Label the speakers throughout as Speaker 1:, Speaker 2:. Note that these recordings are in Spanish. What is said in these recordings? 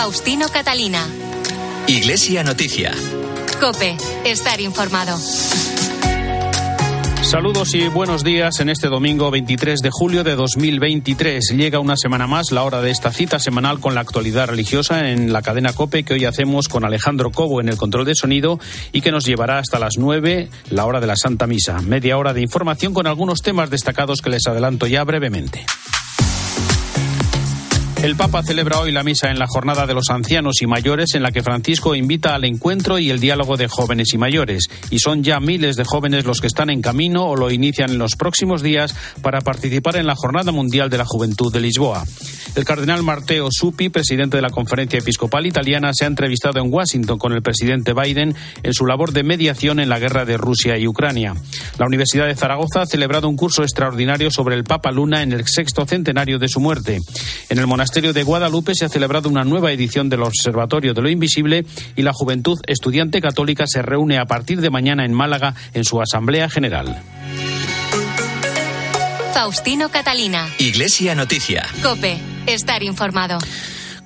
Speaker 1: Faustino Catalina.
Speaker 2: Iglesia Noticia.
Speaker 1: Cope, estar informado.
Speaker 3: Saludos y buenos días en este domingo 23 de julio de 2023. Llega una semana más la hora de esta cita semanal con la actualidad religiosa en la cadena Cope que hoy hacemos con Alejandro Cobo en el control de sonido y que nos llevará hasta las 9, la hora de la Santa Misa. Media hora de información con algunos temas destacados que les adelanto ya brevemente. El Papa celebra hoy la misa en la jornada de los ancianos y mayores en la que Francisco invita al encuentro y el diálogo de jóvenes y mayores. Y son ya miles de jóvenes los que están en camino o lo inician en los próximos días para participar en la Jornada Mundial de la Juventud de Lisboa. El cardenal Marteo Supi, presidente de la Conferencia Episcopal Italiana, se ha entrevistado en Washington con el presidente Biden en su labor de mediación en la guerra de Rusia y Ucrania. La Universidad de Zaragoza ha celebrado un curso extraordinario sobre el Papa Luna en el sexto centenario de su muerte. En el monasterio de Guadalupe se ha celebrado una nueva edición del Observatorio de lo Invisible y la Juventud Estudiante Católica se reúne a partir de mañana en Málaga en su Asamblea General.
Speaker 1: Faustino Catalina.
Speaker 2: Iglesia Noticia.
Speaker 1: Cope, estar informado.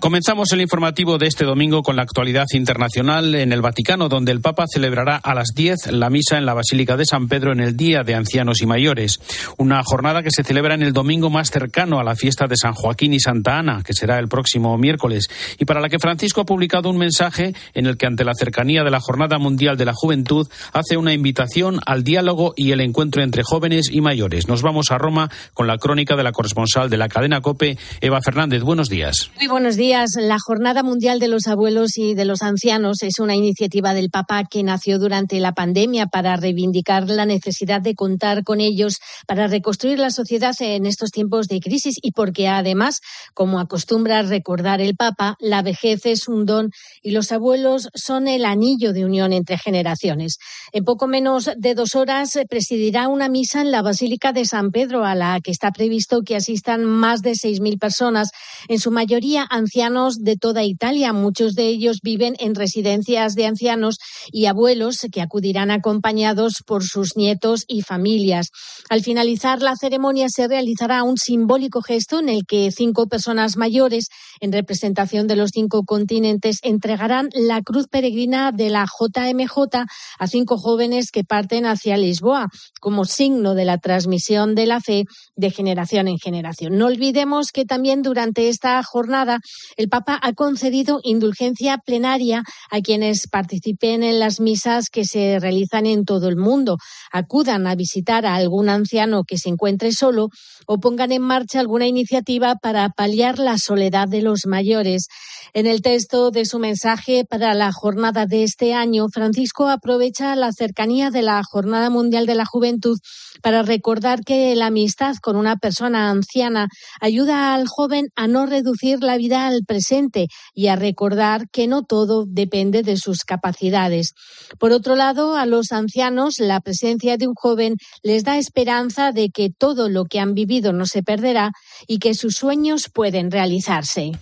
Speaker 3: Comenzamos el informativo de este domingo con la actualidad internacional en el Vaticano, donde el Papa celebrará a las 10 la misa en la Basílica de San Pedro en el Día de Ancianos y Mayores. Una jornada que se celebra en el domingo más cercano a la fiesta de San Joaquín y Santa Ana, que será el próximo miércoles, y para la que Francisco ha publicado un mensaje en el que, ante la cercanía de la Jornada Mundial de la Juventud, hace una invitación al diálogo y el encuentro entre jóvenes y mayores. Nos vamos a Roma con la crónica de la corresponsal de la cadena COPE, Eva Fernández. Buenos días.
Speaker 4: Muy buenos días. La Jornada Mundial de los Abuelos y de los Ancianos es una iniciativa del Papa que nació durante la pandemia para reivindicar la necesidad de contar con ellos para reconstruir la sociedad en estos tiempos de crisis y porque además, como acostumbra recordar el Papa, la vejez es un don y los abuelos son el anillo de unión entre generaciones. En poco menos de dos horas presidirá una misa en la Basílica de San Pedro a la que está previsto que asistan más de 6.000 personas, en su mayoría ancianos de toda Italia. Muchos de ellos viven en residencias de ancianos y abuelos que acudirán acompañados por sus nietos y familias. Al finalizar la ceremonia se realizará un simbólico gesto en el que cinco personas mayores, en representación de los cinco continentes, entregarán la cruz peregrina de la JMJ a cinco jóvenes que parten hacia Lisboa, como signo de la transmisión de la fe de generación en generación. No olvidemos que también durante esta jornada el Papa ha concedido indulgencia plenaria a quienes participen en las misas que se realizan en todo el mundo, acudan a visitar a algún anciano que se encuentre solo o pongan en marcha alguna iniciativa para paliar la soledad de los mayores. En el texto de su mensaje para la jornada de este año, Francisco aprovecha la cercanía de la Jornada Mundial de la Juventud para recordar que la amistad con una persona anciana ayuda al joven a no reducir la vida al presente y a recordar que no todo depende de sus capacidades. Por otro lado, a los ancianos la presencia de un joven les da esperanza de que todo lo que han vivido no se perderá y que sus sueños pueden realizarse.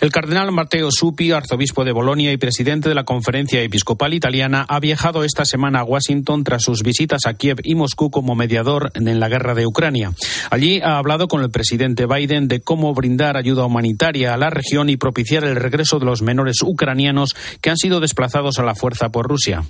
Speaker 3: El cardenal Matteo Supi, arzobispo de Bolonia y presidente de la Conferencia Episcopal Italiana, ha viajado esta semana a Washington tras sus visitas a Kiev y Moscú como mediador en la guerra de Ucrania. Allí ha hablado con el presidente Biden de cómo brindar ayuda humanitaria a la región y propiciar el regreso de los menores ucranianos que han sido desplazados a la fuerza por Rusia.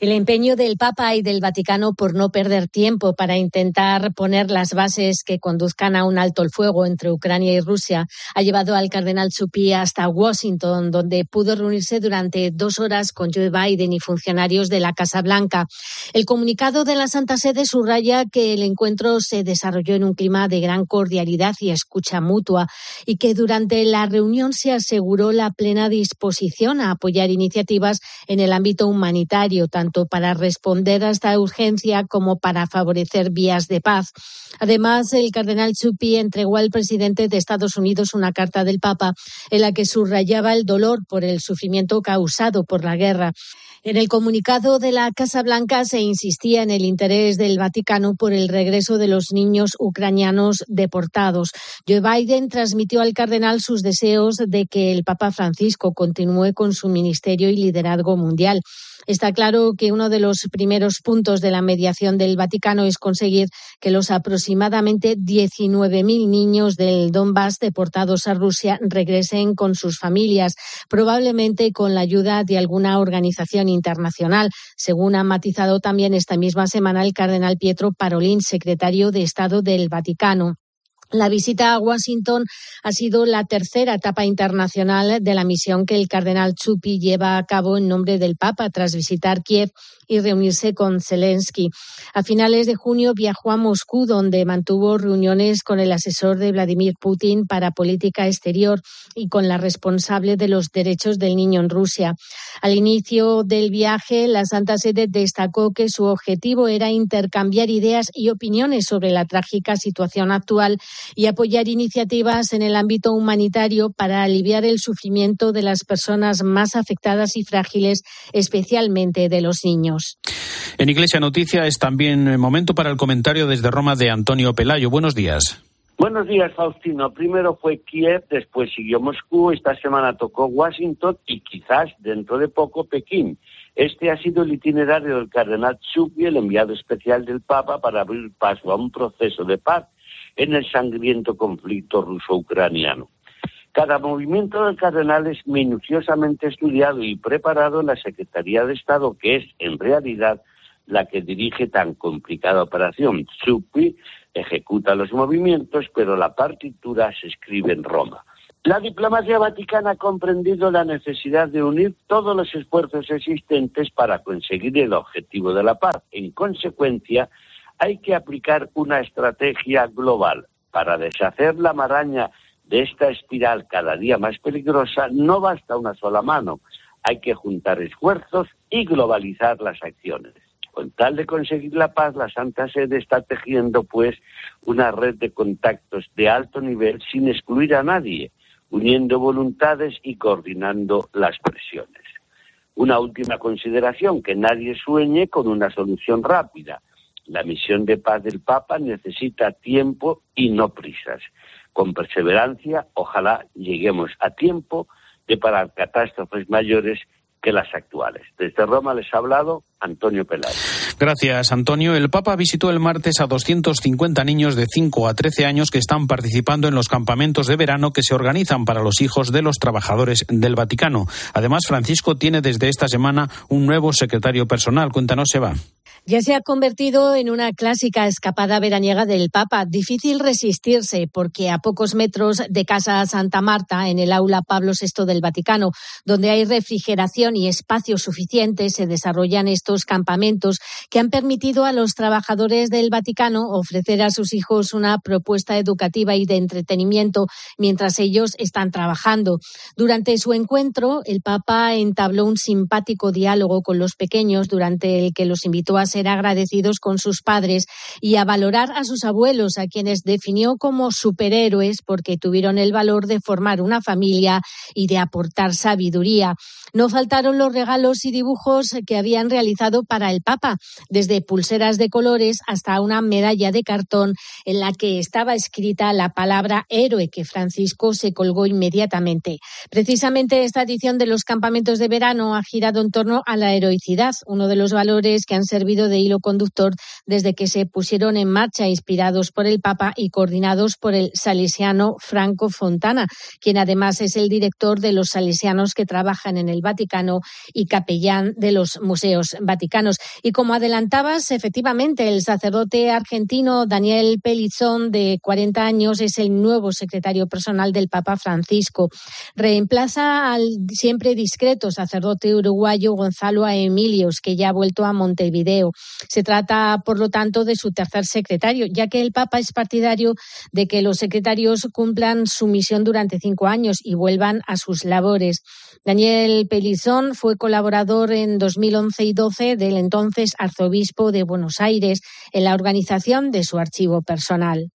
Speaker 4: El empeño del Papa y del Vaticano por no perder tiempo para intentar poner las bases que conduzcan a un alto el fuego entre Ucrania y Rusia ha llevado al cardenal Chupi hasta Washington, donde pudo reunirse durante dos horas con Joe Biden y funcionarios de la Casa Blanca. El comunicado de la Santa Sede subraya que el encuentro se desarrolló en un clima de gran cordialidad y escucha mutua y que durante la reunión se aseguró la plena disposición a apoyar iniciativas en el ámbito humanitario, tanto para responder a esta urgencia como para favorecer vías de paz. Además, el cardenal Chupi entregó al presidente de Estados Unidos una carta del Papa en la que subrayaba el dolor por el sufrimiento causado por la guerra. En el comunicado de la Casa Blanca se insistía en el interés del Vaticano por el regreso de los niños ucranianos deportados. Joe Biden transmitió al cardenal sus deseos de que el Papa Francisco continúe con su ministerio y liderazgo mundial. Está claro que uno de los primeros puntos de la mediación del Vaticano es conseguir que los aproximadamente 19.000 niños del Donbass deportados a Rusia regresen con sus familias, probablemente con la ayuda de alguna organización internacional, según ha matizado también esta misma semana el cardenal Pietro Parolin, secretario de Estado del Vaticano. La visita a Washington ha sido la tercera etapa internacional de la misión que el cardenal Chupi lleva a cabo en nombre del Papa tras visitar Kiev y reunirse con Zelensky. A finales de junio viajó a Moscú, donde mantuvo reuniones con el asesor de Vladimir Putin para política exterior y con la responsable de los derechos del niño en Rusia. Al inicio del viaje, la Santa Sede destacó que su objetivo era intercambiar ideas y opiniones sobre la trágica situación actual y apoyar iniciativas en el ámbito humanitario para aliviar el sufrimiento de las personas más afectadas y frágiles, especialmente de los niños.
Speaker 3: En Iglesia Noticia es también momento para el comentario desde Roma de Antonio Pelayo. Buenos días.
Speaker 5: Buenos días, Faustino. Primero fue Kiev, después siguió Moscú, esta semana tocó Washington y quizás dentro de poco Pekín. Este ha sido el itinerario del cardenal Chupi, el enviado especial del Papa, para abrir paso a un proceso de paz en el sangriento conflicto ruso-ucraniano. Cada movimiento del cardenal es minuciosamente estudiado y preparado en la Secretaría de Estado, que es en realidad la que dirige tan complicada operación. Suppi ejecuta los movimientos, pero la partitura se escribe en Roma. La diplomacia vaticana ha comprendido la necesidad de unir todos los esfuerzos existentes para conseguir el objetivo de la paz. En consecuencia, hay que aplicar una estrategia global para deshacer la maraña de esta espiral cada día más peligrosa, no basta una sola mano. Hay que juntar esfuerzos y globalizar las acciones. Con tal de conseguir la paz, la Santa Sede está tejiendo, pues, una red de contactos de alto nivel sin excluir a nadie, uniendo voluntades y coordinando las presiones. Una última consideración, que nadie sueñe con una solución rápida. La misión de paz del Papa necesita tiempo y no prisas con perseverancia, ojalá lleguemos a tiempo de parar catástrofes mayores que las actuales. Desde Roma les ha hablado Antonio Peláez.
Speaker 3: Gracias, Antonio. El Papa visitó el martes a 250 niños de 5 a 13 años que están participando en los campamentos de verano que se organizan para los hijos de los trabajadores del Vaticano. Además, Francisco tiene desde esta semana un nuevo secretario personal. Cuéntanos, Eva
Speaker 4: ya se ha convertido en una clásica escapada veraniega del Papa. Difícil resistirse porque a pocos metros de Casa Santa Marta, en el aula Pablo VI del Vaticano, donde hay refrigeración y espacio suficiente, se desarrollan estos campamentos que han permitido a los trabajadores del Vaticano ofrecer a sus hijos una propuesta educativa y de entretenimiento mientras ellos están trabajando. Durante su encuentro, el Papa entabló un simpático diálogo con los pequeños durante el que los invitó a ser agradecidos con sus padres y a valorar a sus abuelos, a quienes definió como superhéroes porque tuvieron el valor de formar una familia y de aportar sabiduría. No faltaron los regalos y dibujos que habían realizado para el Papa, desde pulseras de colores hasta una medalla de cartón en la que estaba escrita la palabra héroe que Francisco se colgó inmediatamente. Precisamente esta edición de los campamentos de verano ha girado en torno a la heroicidad, uno de los valores que han servido de hilo conductor desde que se pusieron en marcha, inspirados por el Papa y coordinados por el salesiano Franco Fontana, quien además es el director de los salesianos que trabajan en el Vaticano y capellán de los museos vaticanos. Y como adelantabas, efectivamente, el sacerdote argentino Daniel Pelizón, de 40 años, es el nuevo secretario personal del Papa Francisco. Reemplaza al siempre discreto sacerdote uruguayo Gonzalo. Emilios, que ya ha vuelto a Montevideo. Se trata, por lo tanto, de su tercer secretario, ya que el Papa es partidario de que los secretarios cumplan su misión durante cinco años y vuelvan a sus labores. Daniel Pelizón fue colaborador en 2011 y 12 del entonces arzobispo de Buenos Aires en la organización de su archivo personal.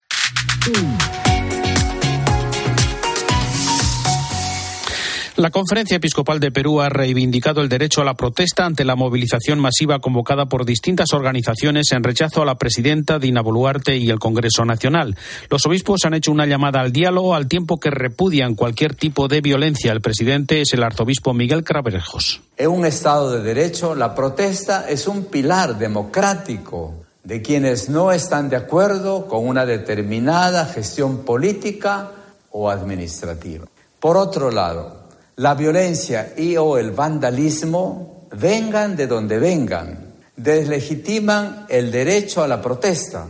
Speaker 3: La Conferencia Episcopal de Perú ha reivindicado el derecho a la protesta ante la movilización masiva convocada por distintas organizaciones en rechazo a la presidenta Dina Boluarte y el Congreso Nacional. Los obispos han hecho una llamada al diálogo al tiempo que repudian cualquier tipo de violencia. El presidente es el arzobispo Miguel Craverjos.
Speaker 6: En un Estado de Derecho, la protesta es un pilar democrático de quienes no están de acuerdo con una determinada gestión política o administrativa. Por otro lado, la violencia y o el vandalismo, vengan de donde vengan, deslegitiman el derecho a la protesta.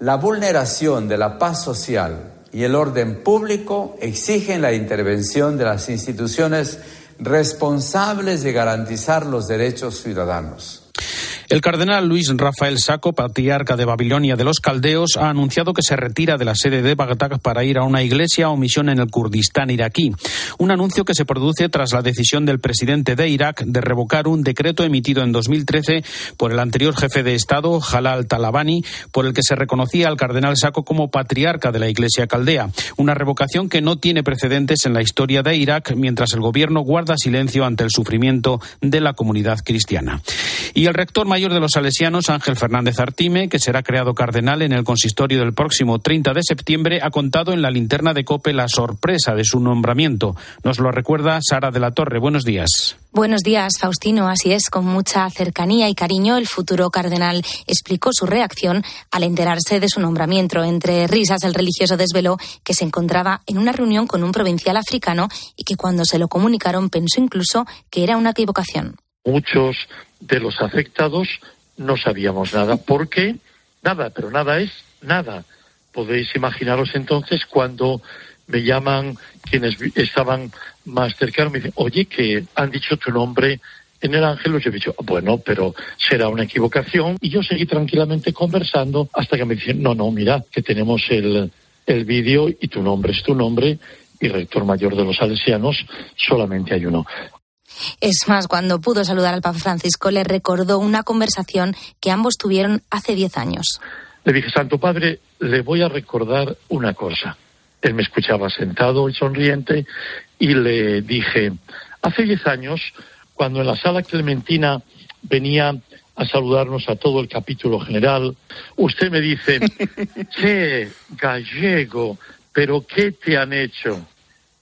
Speaker 6: La vulneración de la paz social y el orden público exigen la intervención de las instituciones responsables de garantizar los derechos ciudadanos.
Speaker 3: El cardenal Luis Rafael Saco, patriarca de Babilonia de los Caldeos, ha anunciado que se retira de la sede de Bagdad para ir a una iglesia o misión en el Kurdistán iraquí. Un anuncio que se produce tras la decisión del presidente de Irak de revocar un decreto emitido en 2013 por el anterior jefe de Estado, Jalal Talabani, por el que se reconocía al cardenal Saco como patriarca de la iglesia caldea. Una revocación que no tiene precedentes en la historia de Irak, mientras el gobierno guarda silencio ante el sufrimiento de la comunidad cristiana. Y el rector mayor de los salesianos, Ángel Fernández Artime, que será creado cardenal en el consistorio del próximo 30 de septiembre, ha contado en la linterna de COPE la sorpresa de su nombramiento. Nos lo recuerda Sara de la Torre. Buenos días.
Speaker 7: Buenos días, Faustino. Así es, con mucha cercanía y cariño, el futuro cardenal explicó su reacción al enterarse de su nombramiento. Entre risas, el religioso desveló que se encontraba en una reunión con un provincial africano y que cuando se lo comunicaron pensó incluso que era una equivocación.
Speaker 8: Muchos de los afectados no sabíamos nada. ¿Por qué? Nada, pero nada es nada. Podéis imaginaros entonces cuando me llaman quienes estaban más cercanos, me dicen, oye, que han dicho tu nombre en el ángel, yo he dicho, bueno, pero será una equivocación. Y yo seguí tranquilamente conversando hasta que me dicen, no, no, mira, que tenemos el, el vídeo y tu nombre es tu nombre y rector mayor de los salesianos solamente hay uno.
Speaker 7: Es más, cuando pudo saludar al Papa Francisco, le recordó una conversación que ambos tuvieron hace diez años.
Speaker 8: Le dije, Santo Padre, le voy a recordar una cosa. Él me escuchaba sentado y sonriente y le dije, hace diez años, cuando en la sala clementina venía a saludarnos a todo el capítulo general, usted me dice, qué gallego, pero ¿qué te han hecho?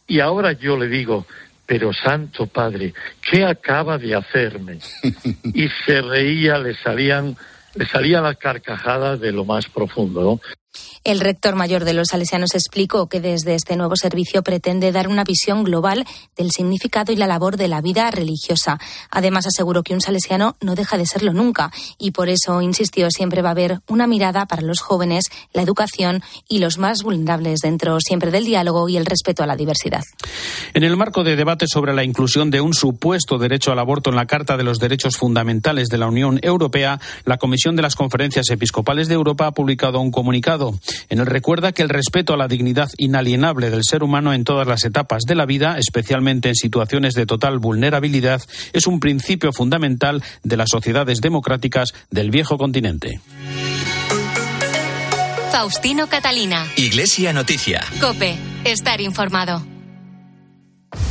Speaker 8: Y ahora yo le digo, pero Santo Padre, ¿qué acaba de hacerme? Y se reía, le salían, le salía la carcajada de lo más profundo, ¿no?
Speaker 7: El rector mayor de los salesianos explicó que desde este nuevo servicio pretende dar una visión global del significado y la labor de la vida religiosa. Además, aseguró que un salesiano no deja de serlo nunca y por eso insistió siempre va a haber una mirada para los jóvenes, la educación y los más vulnerables dentro siempre del diálogo y el respeto a la diversidad.
Speaker 3: En el marco de debate sobre la inclusión de un supuesto derecho al aborto en la Carta de los Derechos Fundamentales de la Unión Europea, la Comisión de las Conferencias Episcopales de Europa ha publicado un comunicado. En él recuerda que el respeto a la dignidad inalienable del ser humano en todas las etapas de la vida, especialmente en situaciones de total vulnerabilidad, es un principio fundamental de las sociedades democráticas del viejo continente.
Speaker 1: Faustino Catalina.
Speaker 2: Iglesia Noticia.
Speaker 1: Cope. Estar informado.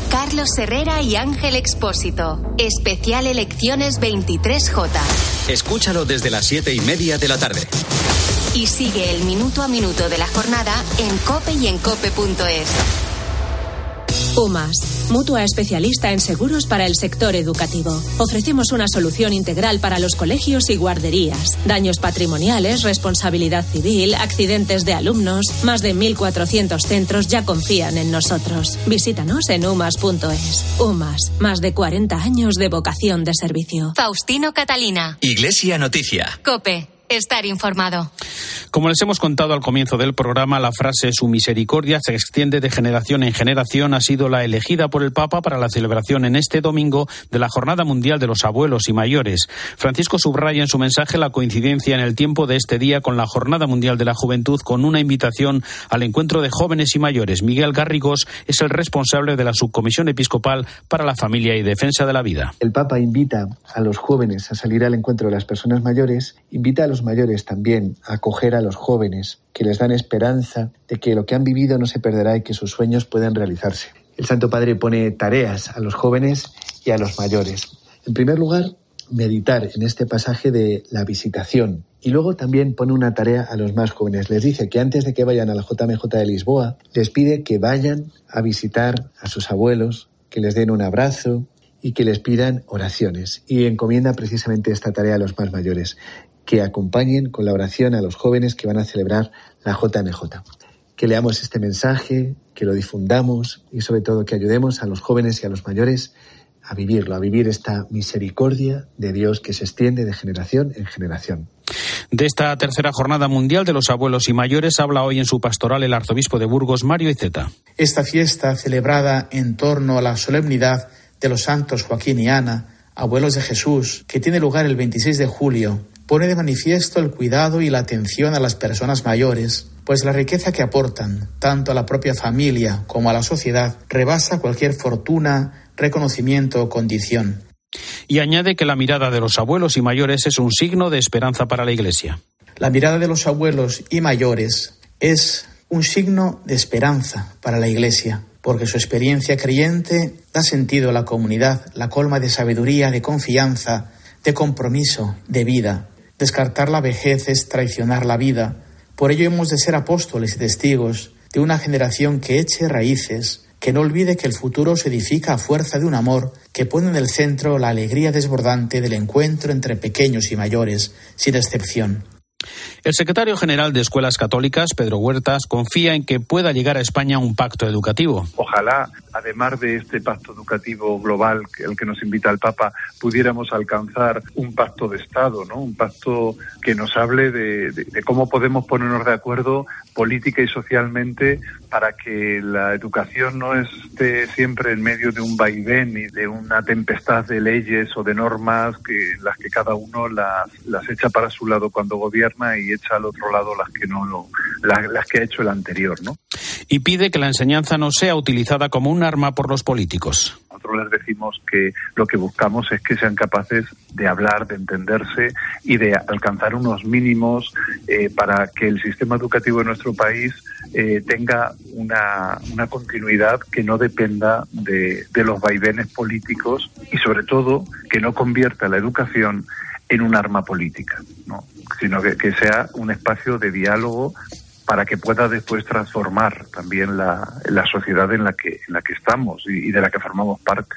Speaker 1: Carlos Herrera y Ángel Expósito. Especial Elecciones 23J.
Speaker 2: Escúchalo desde las siete y media de la tarde
Speaker 1: y sigue el minuto a minuto de la jornada en cope y en cope.es.
Speaker 9: UMAS, mutua especialista en seguros para el sector educativo. Ofrecemos una solución integral para los colegios y guarderías. Daños patrimoniales, responsabilidad civil, accidentes de alumnos. Más de 1.400 centros ya confían en nosotros. Visítanos en umas.es. UMAS, más de 40 años de vocación de servicio.
Speaker 1: Faustino Catalina.
Speaker 2: Iglesia Noticia.
Speaker 1: Cope estar informado.
Speaker 3: Como les hemos contado al comienzo del programa, la frase su misericordia se extiende de generación en generación ha sido la elegida por el Papa para la celebración en este domingo de la Jornada Mundial de los Abuelos y Mayores. Francisco subraya en su mensaje la coincidencia en el tiempo de este día con la Jornada Mundial de la Juventud con una invitación al encuentro de jóvenes y mayores. Miguel Garrigós es el responsable de la Subcomisión Episcopal para la Familia y Defensa de la Vida.
Speaker 10: El Papa invita a los jóvenes a salir al encuentro de las personas mayores, invita a los mayores también acoger a los jóvenes, que les dan esperanza de que lo que han vivido no se perderá y que sus sueños pueden realizarse. el Santo Padre pone tareas a los jóvenes y a los mayores. En primer lugar, meditar en este pasaje de la visitación. Y luego también pone una tarea a los más jóvenes. Les dice que antes de que vayan a la JMJ de Lisboa, les pide que vayan a visitar a sus abuelos, que les den un abrazo y que les pidan oraciones. Y encomienda precisamente esta tarea a los más mayores, que acompañen con la oración a los jóvenes que van a celebrar la JMJ. Que leamos este mensaje, que lo difundamos y sobre todo que ayudemos a los jóvenes y a los mayores a vivirlo, a vivir esta misericordia de Dios que se extiende de generación en generación.
Speaker 3: De esta tercera jornada mundial de los abuelos y mayores habla hoy en su pastoral el arzobispo de Burgos, Mario Iceta.
Speaker 11: Esta fiesta, celebrada en torno a la solemnidad de los santos Joaquín y Ana, abuelos de Jesús, que tiene lugar el 26 de julio, pone de manifiesto el cuidado y la atención a las personas mayores, pues la riqueza que aportan, tanto a la propia familia como a la sociedad, rebasa cualquier fortuna, reconocimiento o condición.
Speaker 3: Y añade que la mirada de los abuelos y mayores es un signo de esperanza para la Iglesia.
Speaker 11: La mirada de los abuelos y mayores es un signo de esperanza para la Iglesia, porque su experiencia creyente da sentido a la comunidad, la colma de sabiduría, de confianza, de compromiso, de vida. Descartar la vejez es traicionar la vida. Por ello hemos de ser apóstoles y testigos de una generación que eche raíces, que no olvide que el futuro se edifica a fuerza de un amor que pone en el centro la alegría desbordante del encuentro entre pequeños y mayores, sin excepción.
Speaker 3: El secretario general de Escuelas Católicas, Pedro Huertas, confía en que pueda llegar a España un pacto educativo.
Speaker 12: Ojalá, además de este pacto educativo global el que nos invita el Papa, pudiéramos alcanzar un pacto de Estado, ¿no? Un pacto que nos hable de, de cómo podemos ponernos de acuerdo política y socialmente para que la educación no esté siempre en medio de un vaivén y de una tempestad de leyes o de normas que las que cada uno las, las echa para su lado cuando gobierna y echa al otro lado las que no lo, las, las que ha hecho el anterior, ¿no?
Speaker 3: Y pide que la enseñanza no sea utilizada como un arma por los políticos
Speaker 12: nosotros les decimos que lo que buscamos es que sean capaces de hablar, de entenderse y de alcanzar unos mínimos eh, para que el sistema educativo de nuestro país eh, tenga una, una, continuidad que no dependa de, de los vaivenes políticos y sobre todo que no convierta la educación en un arma política, ¿no? sino que, que sea un espacio de diálogo para que pueda después transformar también la, la sociedad en la que, en la que estamos y, y de la que formamos parte.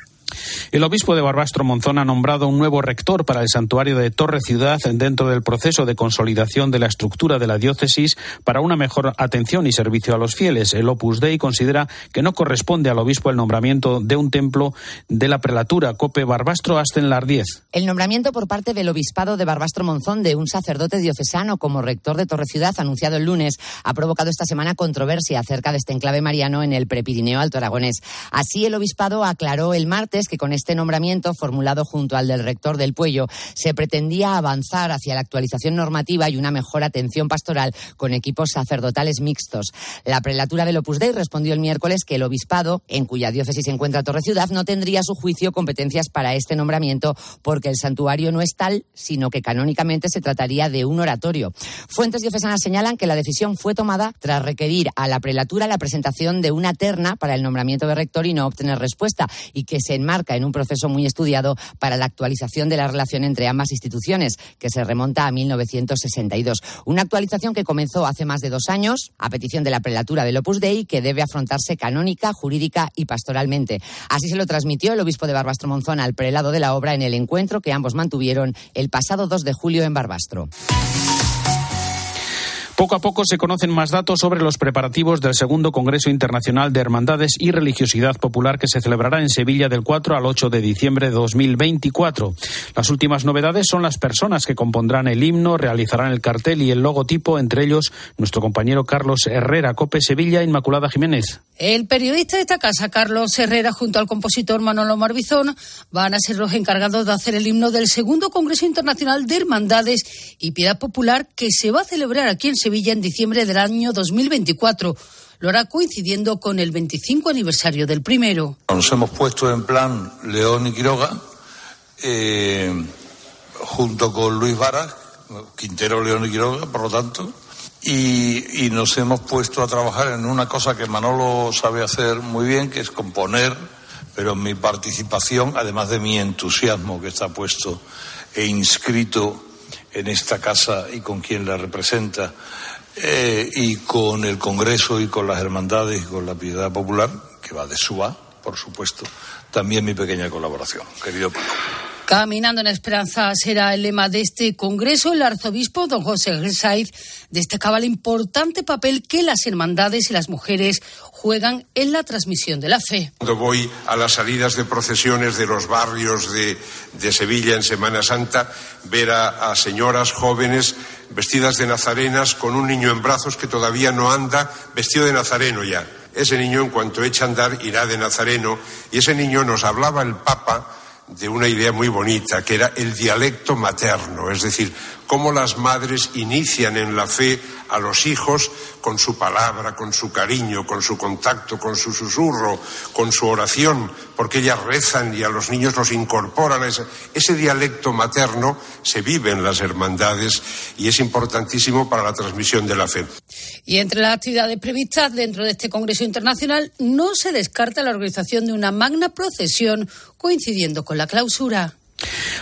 Speaker 3: El obispo de Barbastro Monzón ha nombrado un nuevo rector para el santuario de Torre Ciudad dentro del proceso de consolidación de la estructura de la diócesis para una mejor atención y servicio a los fieles. El Opus Dei considera que no corresponde al obispo el nombramiento de un templo de la prelatura Cope Barbastro hasta en las 10.
Speaker 13: El nombramiento por parte del obispado de Barbastro Monzón de un sacerdote diocesano como rector de Torre Ciudad anunciado el lunes ha provocado esta semana controversia acerca de este enclave mariano en el Prepirineo Alto Aragonés. Así el obispado aclaró el martes que con este nombramiento, formulado junto al del rector del Puello, se pretendía avanzar hacia la actualización normativa y una mejor atención pastoral con equipos sacerdotales mixtos. La prelatura del Opus Dei respondió el miércoles que el obispado, en cuya diócesis se encuentra Torre Ciudad, no tendría a su juicio competencias para este nombramiento porque el santuario no es tal, sino que canónicamente se trataría de un oratorio. Fuentes diocesanas señalan que la decisión fue tomada tras requerir a la prelatura la presentación de una terna para el nombramiento de rector y no obtener respuesta y que se enmarca en un proceso muy estudiado para la actualización de la relación entre ambas instituciones, que se remonta a 1962. Una actualización que comenzó hace más de dos años, a petición de la prelatura del Opus Dei, que debe afrontarse canónica, jurídica y pastoralmente. Así se lo transmitió el obispo de Barbastro Monzón al prelado de la obra en el encuentro que ambos mantuvieron el pasado 2 de julio en Barbastro.
Speaker 3: Poco a poco se conocen más datos sobre los preparativos del segundo Congreso Internacional de Hermandades y Religiosidad Popular que se celebrará en Sevilla del 4 al 8 de diciembre de 2024. Las últimas novedades son las personas que compondrán el himno, realizarán el cartel y el logotipo, entre ellos nuestro compañero Carlos Herrera, Cope Sevilla, Inmaculada Jiménez.
Speaker 14: El periodista de esta casa, Carlos Herrera, junto al compositor Manolo Marbizón, van a ser los encargados de hacer el himno del segundo Congreso Internacional de Hermandades y Piedad Popular que se va a celebrar aquí en Sevilla en diciembre del año 2024. Lo hará coincidiendo con el 25 aniversario del primero.
Speaker 15: Nos hemos puesto en plan León y Quiroga, eh, junto con Luis Varas, Quintero, León y Quiroga, por lo tanto, y, nos hemos puesto a trabajar en una cosa que Manolo sabe hacer muy bien, que es componer, pero mi participación, además de mi entusiasmo que está puesto e inscrito en esta casa y con quien la representa, eh, y con el Congreso y con las hermandades y con la piedad popular, que va de SUA, por supuesto, también mi pequeña colaboración. Querido Paco.
Speaker 14: Caminando en esperanza será el lema de este Congreso. El arzobispo, don José Saiz, destacaba el importante papel que las hermandades y las mujeres juegan en la transmisión de la fe.
Speaker 16: Cuando voy a las salidas de procesiones de los barrios de, Sevilla en Semana Santa, ver a, a señoras jóvenes vestidas de nazarenas con un niño en brazos que todavía no anda, vestido de nazareno ya. Ese niño, en cuanto echa a andar, irá de nazareno. Y ese niño nos hablaba el Papa de una idea muy bonita, que era el dialecto materno, es decir, cómo las madres inician en la fe a los hijos con su palabra, con su cariño, con su contacto, con su susurro, con su oración, porque ellas rezan y a los niños los incorporan. Ese, ese dialecto materno se vive en las hermandades y es importantísimo para la transmisión de la fe.
Speaker 14: Y entre las actividades previstas dentro de este Congreso Internacional no se descarta la organización de una magna procesión coincidiendo con la clausura.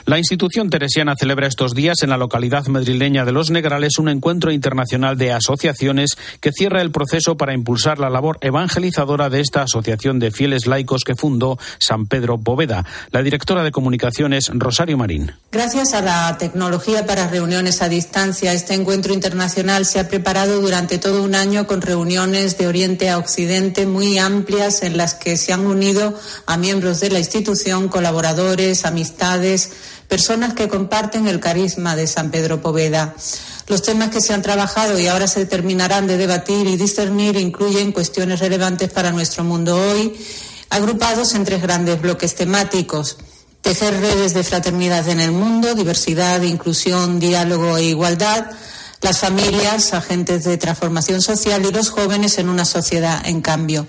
Speaker 3: La institución teresiana celebra estos días en la localidad madrileña de Los Negrales un encuentro internacional de asociaciones que cierra el proceso para impulsar la labor evangelizadora de esta asociación de fieles laicos que fundó San Pedro Boveda. La directora de comunicaciones, Rosario Marín.
Speaker 17: Gracias a la tecnología para reuniones a distancia, este encuentro internacional se ha preparado durante todo un año con reuniones de Oriente a Occidente muy amplias en las que se han unido a miembros de la institución, colaboradores, amistades, personas que comparten el carisma de San Pedro Poveda. Los temas que se han trabajado y ahora se terminarán de debatir y discernir incluyen cuestiones relevantes para nuestro mundo hoy, agrupados en tres grandes bloques temáticos. Tejer redes de fraternidad en el mundo, diversidad, inclusión, diálogo e igualdad, las familias, agentes de transformación social y los jóvenes en una sociedad en cambio.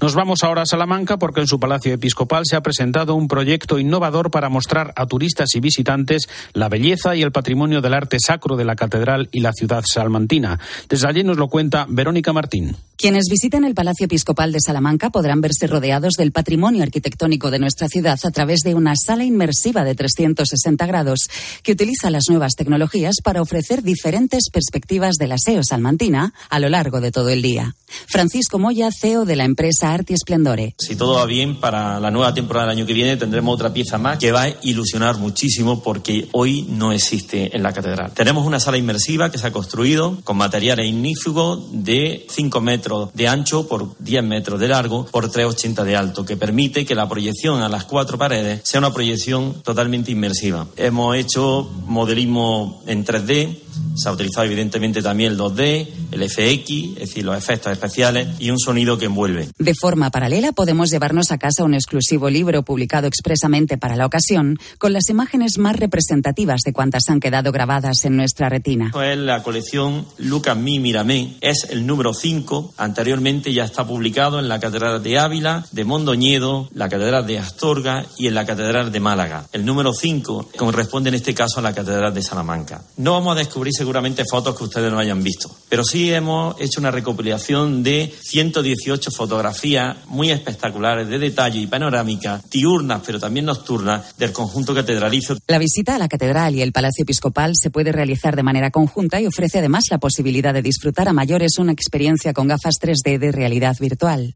Speaker 3: Nos vamos ahora a Salamanca porque en su Palacio Episcopal se ha presentado un proyecto innovador para mostrar a turistas y visitantes la belleza y el patrimonio del arte sacro de la catedral y la ciudad salmantina. Desde allí nos lo cuenta Verónica Martín.
Speaker 18: Quienes visiten el Palacio Episcopal de Salamanca podrán verse rodeados del patrimonio arquitectónico de nuestra ciudad a través de una sala inmersiva de 360 grados que utiliza las nuevas tecnologías para ofrecer diferentes perspectivas del aseo salmantina a lo largo de todo el día. Francisco Moya, CEO de la empresa Arti Esplendore.
Speaker 19: Si todo va bien, para la nueva temporada del año que viene tendremos otra pieza más que va a ilusionar muchísimo porque hoy no existe en la catedral. Tenemos una sala inmersiva que se ha construido con materiales ignífugos de 5 metros de ancho por 10 metros de largo por 3,80 de alto, que permite que la proyección a las cuatro paredes sea una proyección totalmente inmersiva. Hemos hecho modelismo en 3D, se ha utilizado evidentemente también el 2D, el FX, es decir, los efectos especiales y un sonido que envuelve.
Speaker 18: De forma paralela podemos llevarnos a casa un exclusivo libro publicado expresamente para la ocasión con las imágenes más representativas de cuantas han quedado grabadas en nuestra retina.
Speaker 19: Es la colección Lucas Mi Miramé, es el número 5, anteriormente ya está publicado en la Catedral de Ávila, de Mondoñedo, la Catedral de Astorga y en la Catedral de Málaga. El número 5 corresponde en este caso a la Catedral de Salamanca. No vamos a descubrir seguramente fotos que ustedes no hayan visto, pero sí hemos hecho una recopilación de 118 fotografías muy espectaculares de detalle y panorámica, diurnas pero también nocturnas, del conjunto catedralicio.
Speaker 18: La visita a la catedral y el Palacio Episcopal se puede realizar de manera conjunta y ofrece además la posibilidad de disfrutar a mayores una experiencia con gafas 3D de realidad virtual.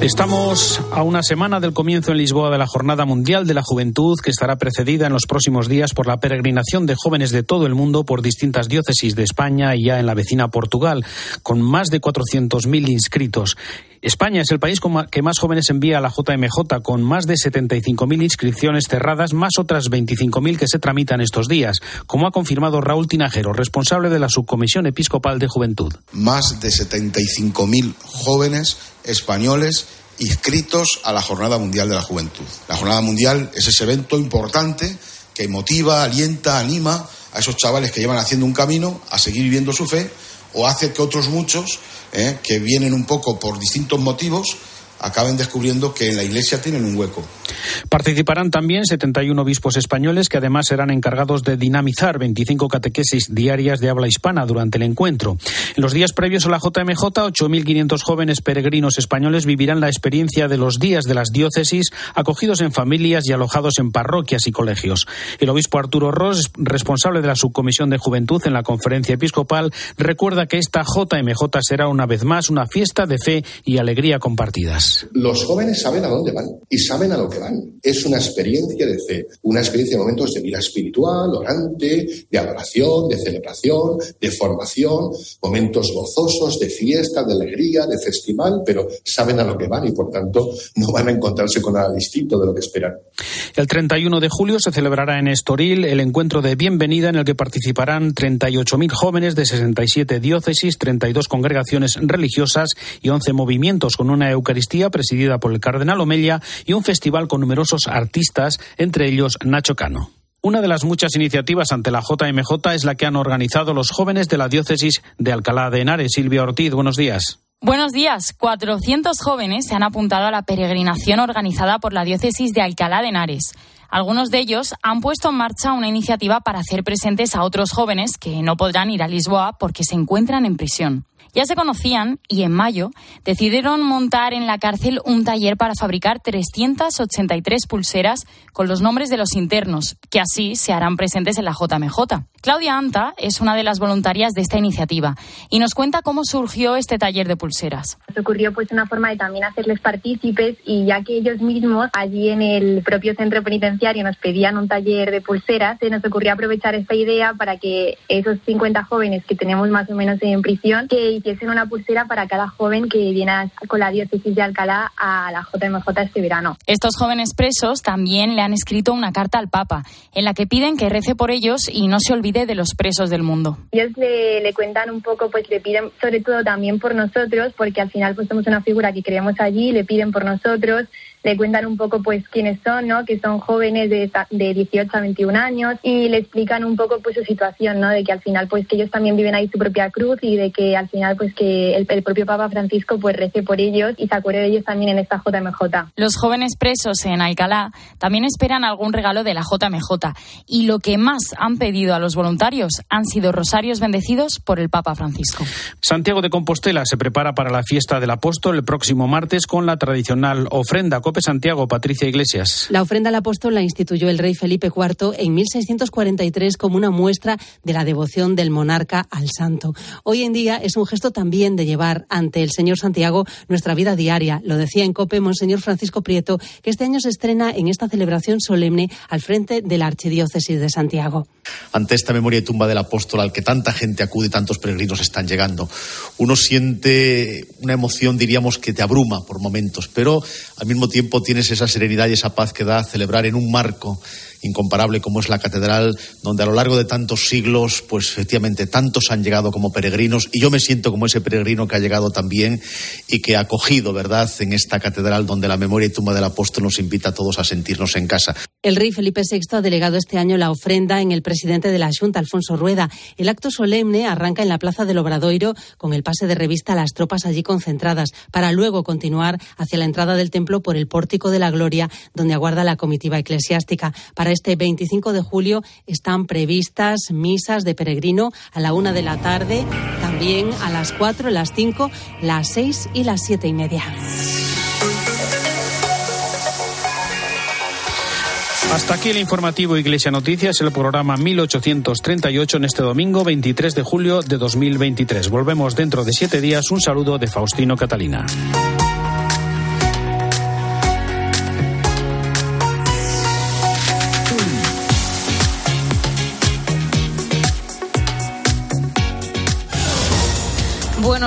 Speaker 3: Estamos a una semana del comienzo en Lisboa de la Jornada Mundial de la Juventud, que estará precedida en los próximos días por la peregrinación de jóvenes de todo el mundo por distintas diócesis de España y ya en la vecina Portugal, con más de 400.000 inscritos. España es el país que más jóvenes envía a la JMJ, con más de 75.000 inscripciones cerradas, más otras 25.000 que se tramitan estos días, como ha confirmado Raúl Tinajero, responsable de la Subcomisión Episcopal de Juventud.
Speaker 20: Más de 75.000 jóvenes españoles inscritos a la Jornada Mundial de la Juventud. La Jornada Mundial es ese evento importante que motiva, alienta, anima a esos chavales que llevan haciendo un camino a seguir viviendo su fe o hace que otros muchos ¿eh? que vienen un poco por distintos motivos acaben descubriendo que en la Iglesia tienen un hueco.
Speaker 3: Participarán también 71 obispos españoles que además serán encargados de dinamizar 25 catequesis diarias de habla hispana durante el encuentro. En los días previos a la JMJ, 8.500 jóvenes peregrinos españoles vivirán la experiencia de los días de las diócesis, acogidos en familias y alojados en parroquias y colegios. El obispo Arturo Ross, responsable de la subcomisión de juventud en la conferencia episcopal, recuerda que esta JMJ será una vez más una fiesta de fe y alegría compartidas.
Speaker 21: Los jóvenes saben a dónde van y saben a lo que van. Es una experiencia de fe, una experiencia de momentos de vida espiritual, orante, de adoración, de celebración, de formación, momentos gozosos, de fiesta, de alegría, de festival, pero saben a lo que van y por tanto no van a encontrarse con nada distinto de lo que esperan.
Speaker 3: El 31 de julio se celebrará en Estoril el encuentro de bienvenida en el que participarán 38.000 jóvenes de 67 diócesis, 32 congregaciones religiosas y 11 movimientos con una Eucaristía presidida por el cardenal Omella y un festival con numerosos artistas, entre ellos Nacho Cano. Una de las muchas iniciativas ante la JMJ es la que han organizado los jóvenes de la diócesis de Alcalá de Henares. Silvia Ortiz, buenos días.
Speaker 22: Buenos días. 400 jóvenes se han apuntado a la peregrinación organizada por la diócesis de Alcalá de Henares. Algunos de ellos han puesto en marcha una iniciativa para hacer presentes a otros jóvenes que no podrán ir a Lisboa porque se encuentran en prisión. Ya se conocían y en mayo decidieron montar en la cárcel un taller para fabricar 383 pulseras con los nombres de los internos, que así se harán presentes en la JMJ. Claudia Anta es una de las voluntarias de esta iniciativa y nos cuenta cómo surgió este taller de pulseras.
Speaker 23: Se ocurrió pues una forma de también hacerles partícipes y ya que ellos mismos allí en el propio centro penitenciario nos pedían un taller de pulseras, se nos ocurrió aprovechar esta idea para que esos 50 jóvenes que tenemos más o menos en prisión que hiciesen una pulsera para cada joven que viene con la diócesis de Alcalá a la JMJ este verano.
Speaker 22: Estos jóvenes presos también le han escrito una carta al Papa en la que piden que rece por ellos y no se olvide de los presos del mundo.
Speaker 23: Ellos le, le, cuentan un poco, pues le piden sobre todo también por nosotros, porque al final pues somos una figura que creemos allí, le piden por nosotros, le cuentan un poco pues quiénes son, ¿no? Que son jóvenes de, de 18 a 21 años y le explican un poco pues su situación, ¿no? De que al final pues que ellos también viven ahí su propia cruz y de que al final pues que el, el propio Papa Francisco pues rece por ellos y se acuerde de ellos también en esta JMJ.
Speaker 22: Los jóvenes presos en Alcalá también esperan algún regalo de la JMJ y lo que más han pedido a los voluntarios han sido rosarios bendecidos por el Papa Francisco.
Speaker 3: Santiago de Compostela se prepara para la fiesta del apóstol el próximo martes con la tradicional ofrenda Cope Santiago, Patricia Iglesias.
Speaker 24: La ofrenda al apóstol la instituyó el rey Felipe IV en 1643 como una muestra de la devoción del monarca al santo. Hoy en día es un gesto también de llevar ante el Señor Santiago nuestra vida diaria. Lo decía en COPE Monseñor Francisco Prieto, que este año se estrena en esta celebración solemne al frente de la Archidiócesis de Santiago.
Speaker 25: Ante esta memoria y tumba del apóstol al que tanta gente acude, tantos peregrinos están llegando, uno siente una emoción, diríamos, que te abruma por momentos, pero al mismo tiempo tiempo tienes esa serenidad y esa paz que da celebrar en un marco incomparable como es la catedral, donde a lo largo de tantos siglos, pues efectivamente tantos han llegado como peregrinos y yo me siento como ese peregrino que ha llegado también y que ha acogido, ¿verdad?, en esta catedral donde la memoria y tumba del apóstol nos invita a todos a sentirnos en casa.
Speaker 24: El rey Felipe VI ha delegado este año la ofrenda en el presidente de la Junta, Alfonso Rueda. El acto solemne arranca en la Plaza del Obradoiro con el pase de revista a las tropas allí concentradas, para luego continuar hacia la entrada del templo por el pórtico de la Gloria, donde aguarda la comitiva eclesiástica. Para este 25 de julio están previstas misas de peregrino a la una de la tarde, también a las cuatro, las cinco, las seis y las siete y media.
Speaker 3: Hasta aquí el informativo Iglesia Noticias, el programa 1838 en este domingo 23 de julio de 2023. Volvemos dentro de siete días. Un saludo de Faustino Catalina.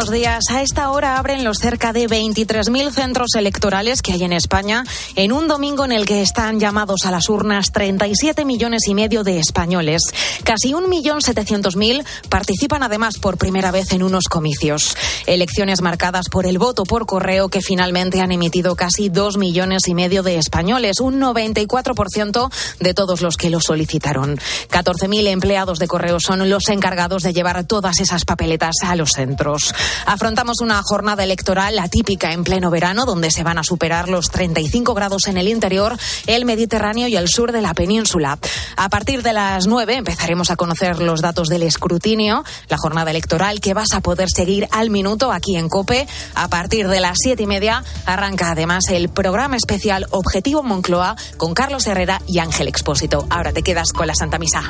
Speaker 26: Buenos días. A esta hora abren los cerca de 23.000 centros electorales que hay en España en un domingo en el que están llamados a las urnas 37 millones y medio de españoles. Casi 1.700.000 participan además por primera vez en unos comicios. Elecciones marcadas por el voto por correo que finalmente han emitido casi 2 millones y medio de españoles, un 94% de todos los que lo solicitaron. 14.000 empleados de correo son los encargados de llevar todas esas papeletas a los centros. Afrontamos una jornada electoral atípica en pleno verano, donde se van a superar los 35 grados en el interior, el Mediterráneo y el sur de la península. A partir de las 9 empezaremos a conocer los datos del escrutinio, la jornada electoral que vas a poder seguir al minuto aquí en COPE. A partir de las siete y media arranca además el programa especial Objetivo Moncloa con Carlos Herrera y Ángel Expósito. Ahora te quedas con la Santa Misa.